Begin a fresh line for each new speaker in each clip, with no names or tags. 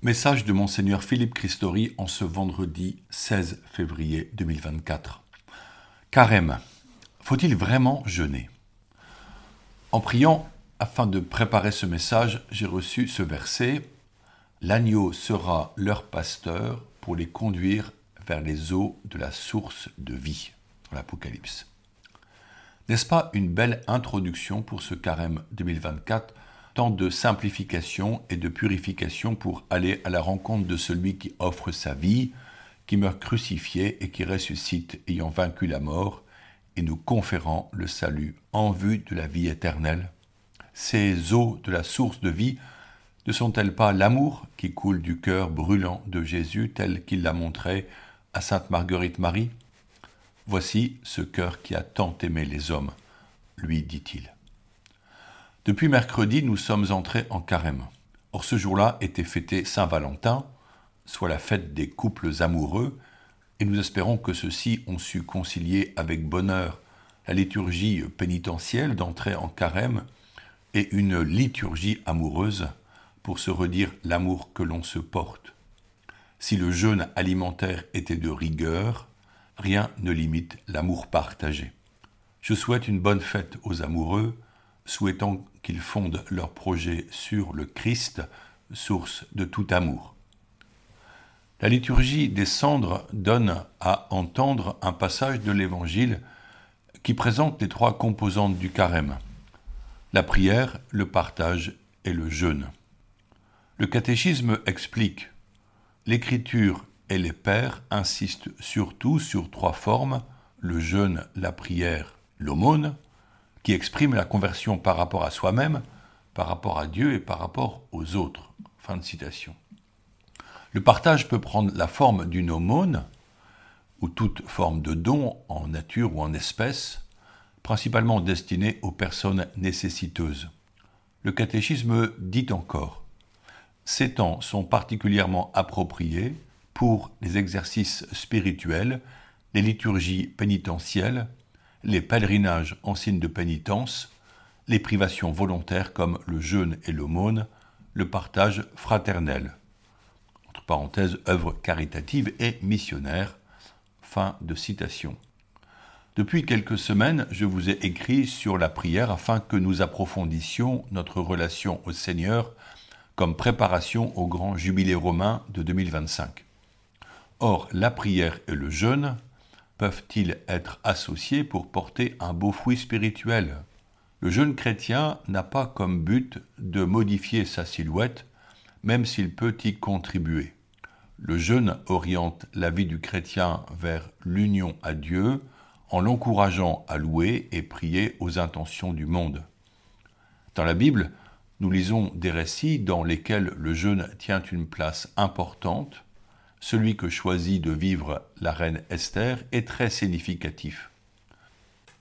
Message de Monseigneur Philippe Christori en ce vendredi 16 février 2024. Carême. Faut-il vraiment jeûner? En priant afin de préparer ce message, j'ai reçu ce verset L'agneau sera leur pasteur pour les conduire vers les eaux de la source de vie. L'Apocalypse. N'est-ce pas une belle introduction pour ce carême 2024 de simplification et de purification pour aller à la rencontre de celui qui offre sa vie, qui meurt crucifié et qui ressuscite ayant vaincu la mort et nous conférant le salut en vue de la vie éternelle. Ces eaux de la source de vie ne sont-elles pas l'amour qui coule du cœur brûlant de Jésus tel qu'il l'a montré à sainte Marguerite Marie? Voici ce cœur qui a tant aimé les hommes, lui dit-il. Depuis mercredi, nous sommes entrés en carême. Or ce jour-là était fêté Saint-Valentin, soit la fête des couples amoureux, et nous espérons que ceux-ci ont su concilier avec bonheur la liturgie pénitentielle d'entrer en carême et une liturgie amoureuse pour se redire l'amour que l'on se porte. Si le jeûne alimentaire était de rigueur, rien ne limite l'amour partagé. Je souhaite une bonne fête aux amoureux, souhaitant qu'ils fondent leur projet sur le Christ, source de tout amour. La liturgie des cendres donne à entendre un passage de l'Évangile qui présente les trois composantes du carême la prière, le partage et le jeûne. Le catéchisme explique L'Écriture et les pères insistent surtout sur trois formes le jeûne, la prière, l'aumône qui exprime la conversion par rapport à soi-même, par rapport à Dieu et par rapport aux autres. Fin de citation. Le partage peut prendre la forme d'une aumône, ou toute forme de don en nature ou en espèce, principalement destinée aux personnes nécessiteuses. Le catéchisme dit encore Ces temps sont particulièrement appropriés pour les exercices spirituels, les liturgies pénitentielles, les pèlerinages en signe de pénitence, les privations volontaires comme le jeûne et l'aumône, le partage fraternel. Entre parenthèses, œuvre caritative et missionnaire. Fin de citation. Depuis quelques semaines, je vous ai écrit sur la prière afin que nous approfondissions notre relation au Seigneur comme préparation au grand jubilé romain de 2025. Or, la prière et le jeûne peuvent-ils être associés pour porter un beau fruit spirituel? Le jeune chrétien n'a pas comme but de modifier sa silhouette, même s'il peut y contribuer. Le jeûne oriente la vie du chrétien vers l'union à Dieu en l'encourageant à louer et prier aux intentions du monde. Dans la Bible, nous lisons des récits dans lesquels le jeûne tient une place importante celui que choisit de vivre la reine Esther, est très significatif.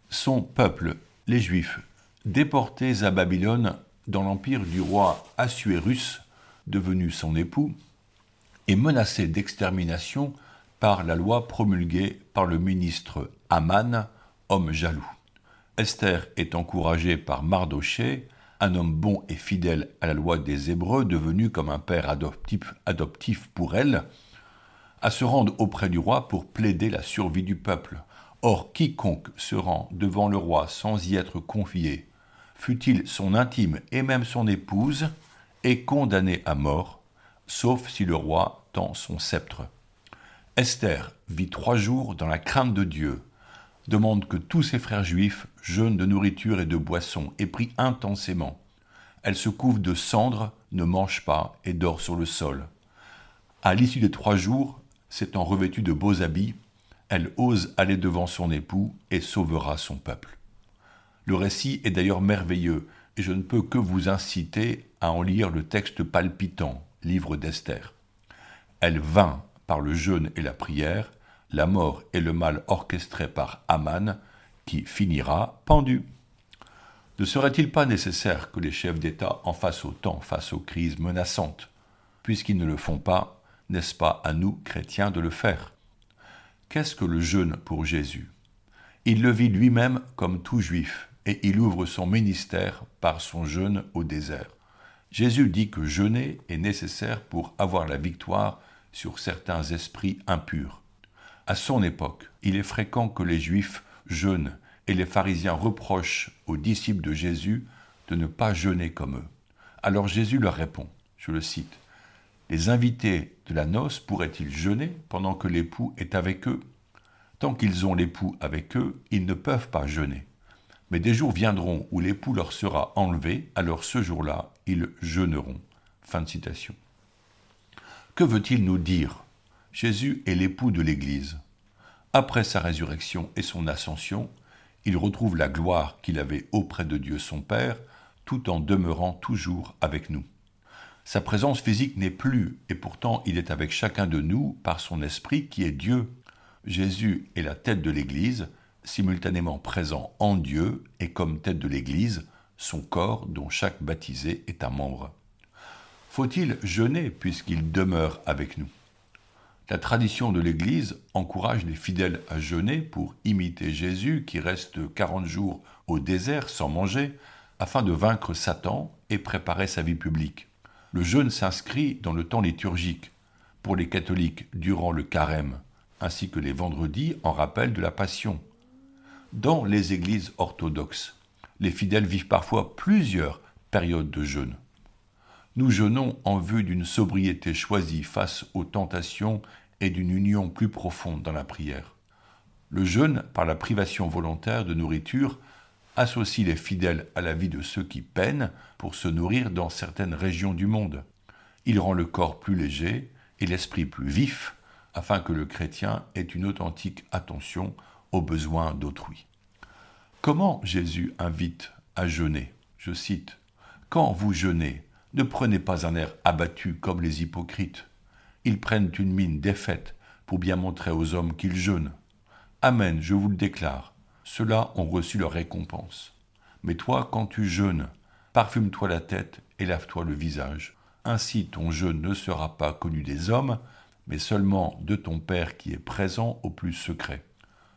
Son peuple, les Juifs, déportés à Babylone dans l'empire du roi Assuérus, devenu son époux, est menacé d'extermination par la loi promulguée par le ministre Aman, homme jaloux. Esther est encouragée par Mardoché, un homme bon et fidèle à la loi des Hébreux, devenu comme un père adoptif, adoptif pour elle, à se rendre auprès du roi pour plaider la survie du peuple. Or, quiconque se rend devant le roi sans y être confié, fût-il son intime et même son épouse, est condamné à mort, sauf si le roi tend son sceptre. Esther vit trois jours dans la crainte de Dieu, demande que tous ses frères juifs jeûnent de nourriture et de boisson et prie intensément. Elle se couvre de cendres, ne mange pas et dort sur le sol. À l'issue des trois jours, s'étant revêtue de beaux habits, elle ose aller devant son époux et sauvera son peuple. Le récit est d'ailleurs merveilleux, et je ne peux que vous inciter à en lire le texte palpitant, livre d'Esther. Elle vint, par le jeûne et la prière, la mort et le mal orchestré par Aman, qui finira pendu. Ne serait-il pas nécessaire que les chefs d'État en fassent autant face aux crises menaçantes Puisqu'ils ne le font pas, n'est-ce pas à nous, chrétiens, de le faire? Qu'est-ce que le jeûne pour Jésus? Il le vit lui-même comme tout juif, et il ouvre son ministère par son jeûne au désert. Jésus dit que jeûner est nécessaire pour avoir la victoire sur certains esprits impurs. À son époque, il est fréquent que les Juifs jeûnent et les pharisiens reprochent aux disciples de Jésus de ne pas jeûner comme eux. Alors Jésus leur répond, je le cite, Les invités de la noce pourraient-ils jeûner pendant que l'époux est avec eux? Tant qu'ils ont l'époux avec eux, ils ne peuvent pas jeûner. Mais des jours viendront où l'époux leur sera enlevé, alors ce jour-là, ils jeûneront. Que veut-il nous dire? Jésus est l'époux de l'Église. Après sa résurrection et son ascension, il retrouve la gloire qu'il avait auprès de Dieu son Père, tout en demeurant toujours avec nous. Sa présence physique n'est plus, et pourtant il est avec chacun de nous par son esprit qui est Dieu. Jésus est la tête de l'Église, simultanément présent en Dieu et comme tête de l'Église, son corps dont chaque baptisé est un membre. Faut-il jeûner puisqu'il demeure avec nous? La tradition de l'Église encourage les fidèles à jeûner pour imiter Jésus qui reste 40 jours au désert sans manger afin de vaincre Satan et préparer sa vie publique. Le jeûne s'inscrit dans le temps liturgique, pour les catholiques durant le carême, ainsi que les vendredis en rappel de la Passion. Dans les églises orthodoxes, les fidèles vivent parfois plusieurs périodes de jeûne. Nous jeûnons en vue d'une sobriété choisie face aux tentations et d'une union plus profonde dans la prière. Le jeûne, par la privation volontaire de nourriture, associe les fidèles à la vie de ceux qui peinent pour se nourrir dans certaines régions du monde. Il rend le corps plus léger et l'esprit plus vif, afin que le chrétien ait une authentique attention aux besoins d'autrui. Comment Jésus invite à jeûner? Je cite Quand vous jeûnez, ne prenez pas un air abattu comme les hypocrites. Ils prennent une mine défaite pour bien montrer aux hommes qu'ils jeûnent. Amen, je vous le déclare ceux-là ont reçu leur récompense. Mais toi, quand tu jeûnes, parfume-toi la tête et lave-toi le visage. Ainsi ton jeûne ne sera pas connu des hommes, mais seulement de ton Père qui est présent au plus secret.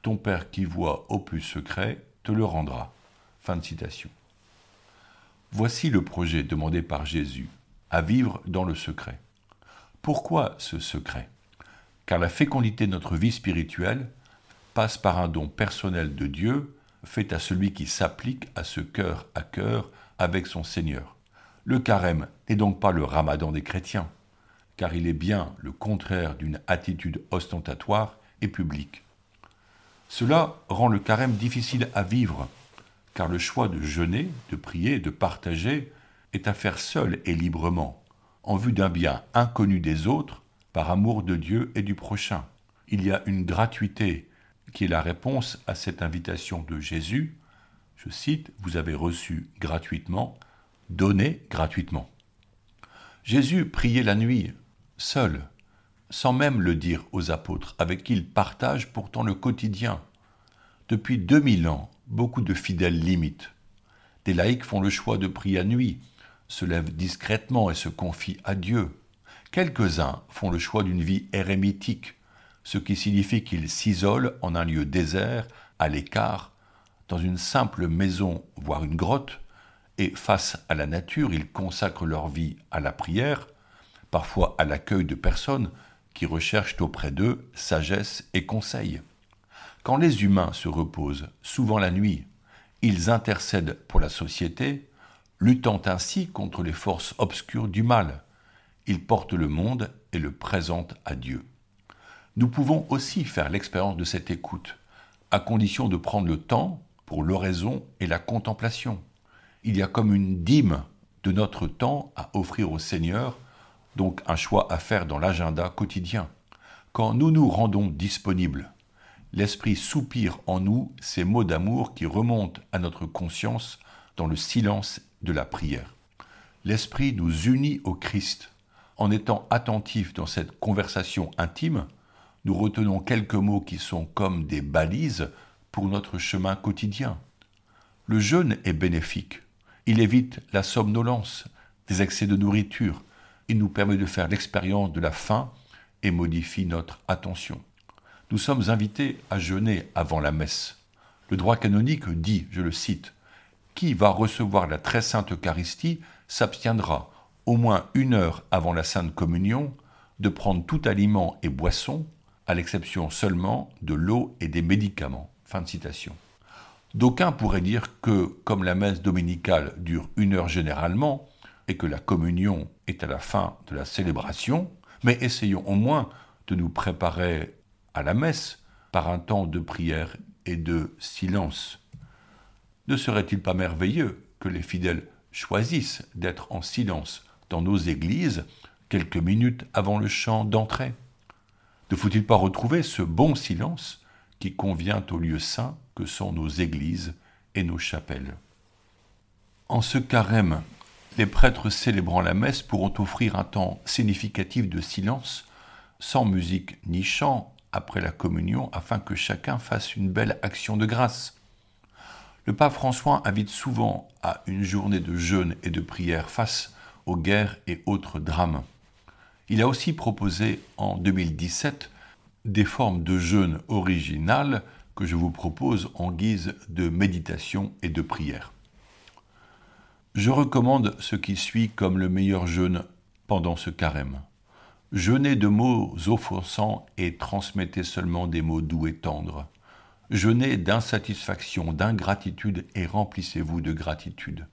Ton Père qui voit au plus secret te le rendra. Fin de citation. Voici le projet demandé par Jésus, à vivre dans le secret. Pourquoi ce secret? Car la fécondité de notre vie spirituelle passe par un don personnel de Dieu fait à celui qui s'applique à ce cœur à cœur avec son Seigneur. Le carême n'est donc pas le ramadan des chrétiens, car il est bien le contraire d'une attitude ostentatoire et publique. Cela rend le carême difficile à vivre, car le choix de jeûner, de prier, de partager est à faire seul et librement, en vue d'un bien inconnu des autres, par amour de Dieu et du prochain. Il y a une gratuité qui est la réponse à cette invitation de Jésus. Je cite, Vous avez reçu gratuitement, donnez gratuitement. Jésus priait la nuit, seul, sans même le dire aux apôtres, avec qui il partage pourtant le quotidien. Depuis 2000 ans, beaucoup de fidèles l'imitent. Des laïcs font le choix de prier à nuit, se lèvent discrètement et se confient à Dieu. Quelques-uns font le choix d'une vie érémitique, ce qui signifie qu'ils s'isolent en un lieu désert, à l'écart, dans une simple maison, voire une grotte, et face à la nature, ils consacrent leur vie à la prière, parfois à l'accueil de personnes qui recherchent auprès d'eux sagesse et conseil. Quand les humains se reposent, souvent la nuit, ils intercèdent pour la société, luttant ainsi contre les forces obscures du mal. Ils portent le monde et le présentent à Dieu. Nous pouvons aussi faire l'expérience de cette écoute, à condition de prendre le temps pour l'oraison et la contemplation. Il y a comme une dîme de notre temps à offrir au Seigneur, donc un choix à faire dans l'agenda quotidien. Quand nous nous rendons disponibles, l'Esprit soupire en nous ces mots d'amour qui remontent à notre conscience dans le silence de la prière. L'Esprit nous unit au Christ. En étant attentifs dans cette conversation intime, nous retenons quelques mots qui sont comme des balises pour notre chemin quotidien. Le jeûne est bénéfique. Il évite la somnolence, des excès de nourriture. Il nous permet de faire l'expérience de la faim et modifie notre attention. Nous sommes invités à jeûner avant la messe. Le droit canonique dit, je le cite, Qui va recevoir la très sainte Eucharistie s'abstiendra, au moins une heure avant la Sainte Communion, de prendre tout aliment et boisson, à l'exception seulement de l'eau et des médicaments. D'aucuns pourraient dire que, comme la messe dominicale dure une heure généralement, et que la communion est à la fin de la célébration, mais essayons au moins de nous préparer à la messe par un temps de prière et de silence. Ne serait-il pas merveilleux que les fidèles choisissent d'être en silence dans nos églises quelques minutes avant le chant d'entrée? Ne faut-il pas retrouver ce bon silence qui convient aux lieux saints que sont nos églises et nos chapelles? En ce carême, les prêtres célébrant la messe pourront offrir un temps significatif de silence, sans musique ni chant, après la communion, afin que chacun fasse une belle action de grâce. Le pape François invite souvent à une journée de jeûne et de prière face aux guerres et autres drames. Il a aussi proposé en 2017 des formes de jeûne originales que je vous propose en guise de méditation et de prière. Je recommande ce qui suit comme le meilleur jeûne pendant ce carême. Jeûnez de mots offensants et transmettez seulement des mots doux et tendres. Jeûnez d'insatisfaction, d'ingratitude et remplissez-vous de gratitude.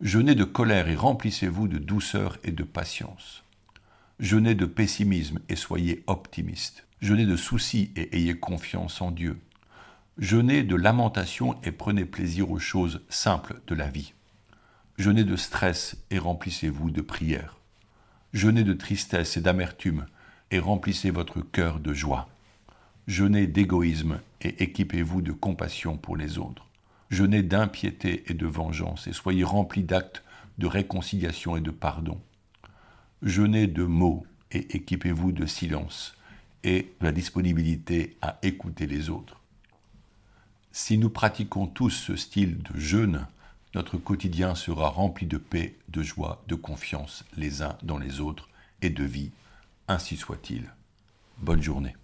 Jeûnez de colère et remplissez-vous de douceur et de patience. Jeûnez de pessimisme et soyez optimiste. Jeûnez de soucis et ayez confiance en Dieu. Jeûnez de lamentation et prenez plaisir aux choses simples de la vie. Jeûnez de stress et remplissez-vous de prière. Jeûnez de tristesse et d'amertume et remplissez votre cœur de joie. Jeûnez d'égoïsme et équipez-vous de compassion pour les autres. Jeûnez d'impiété et de vengeance et soyez remplis d'actes de réconciliation et de pardon. Jeûnez de mots et équipez-vous de silence et de la disponibilité à écouter les autres. Si nous pratiquons tous ce style de jeûne, notre quotidien sera rempli de paix, de joie, de confiance les uns dans les autres et de vie. Ainsi soit-il. Bonne journée.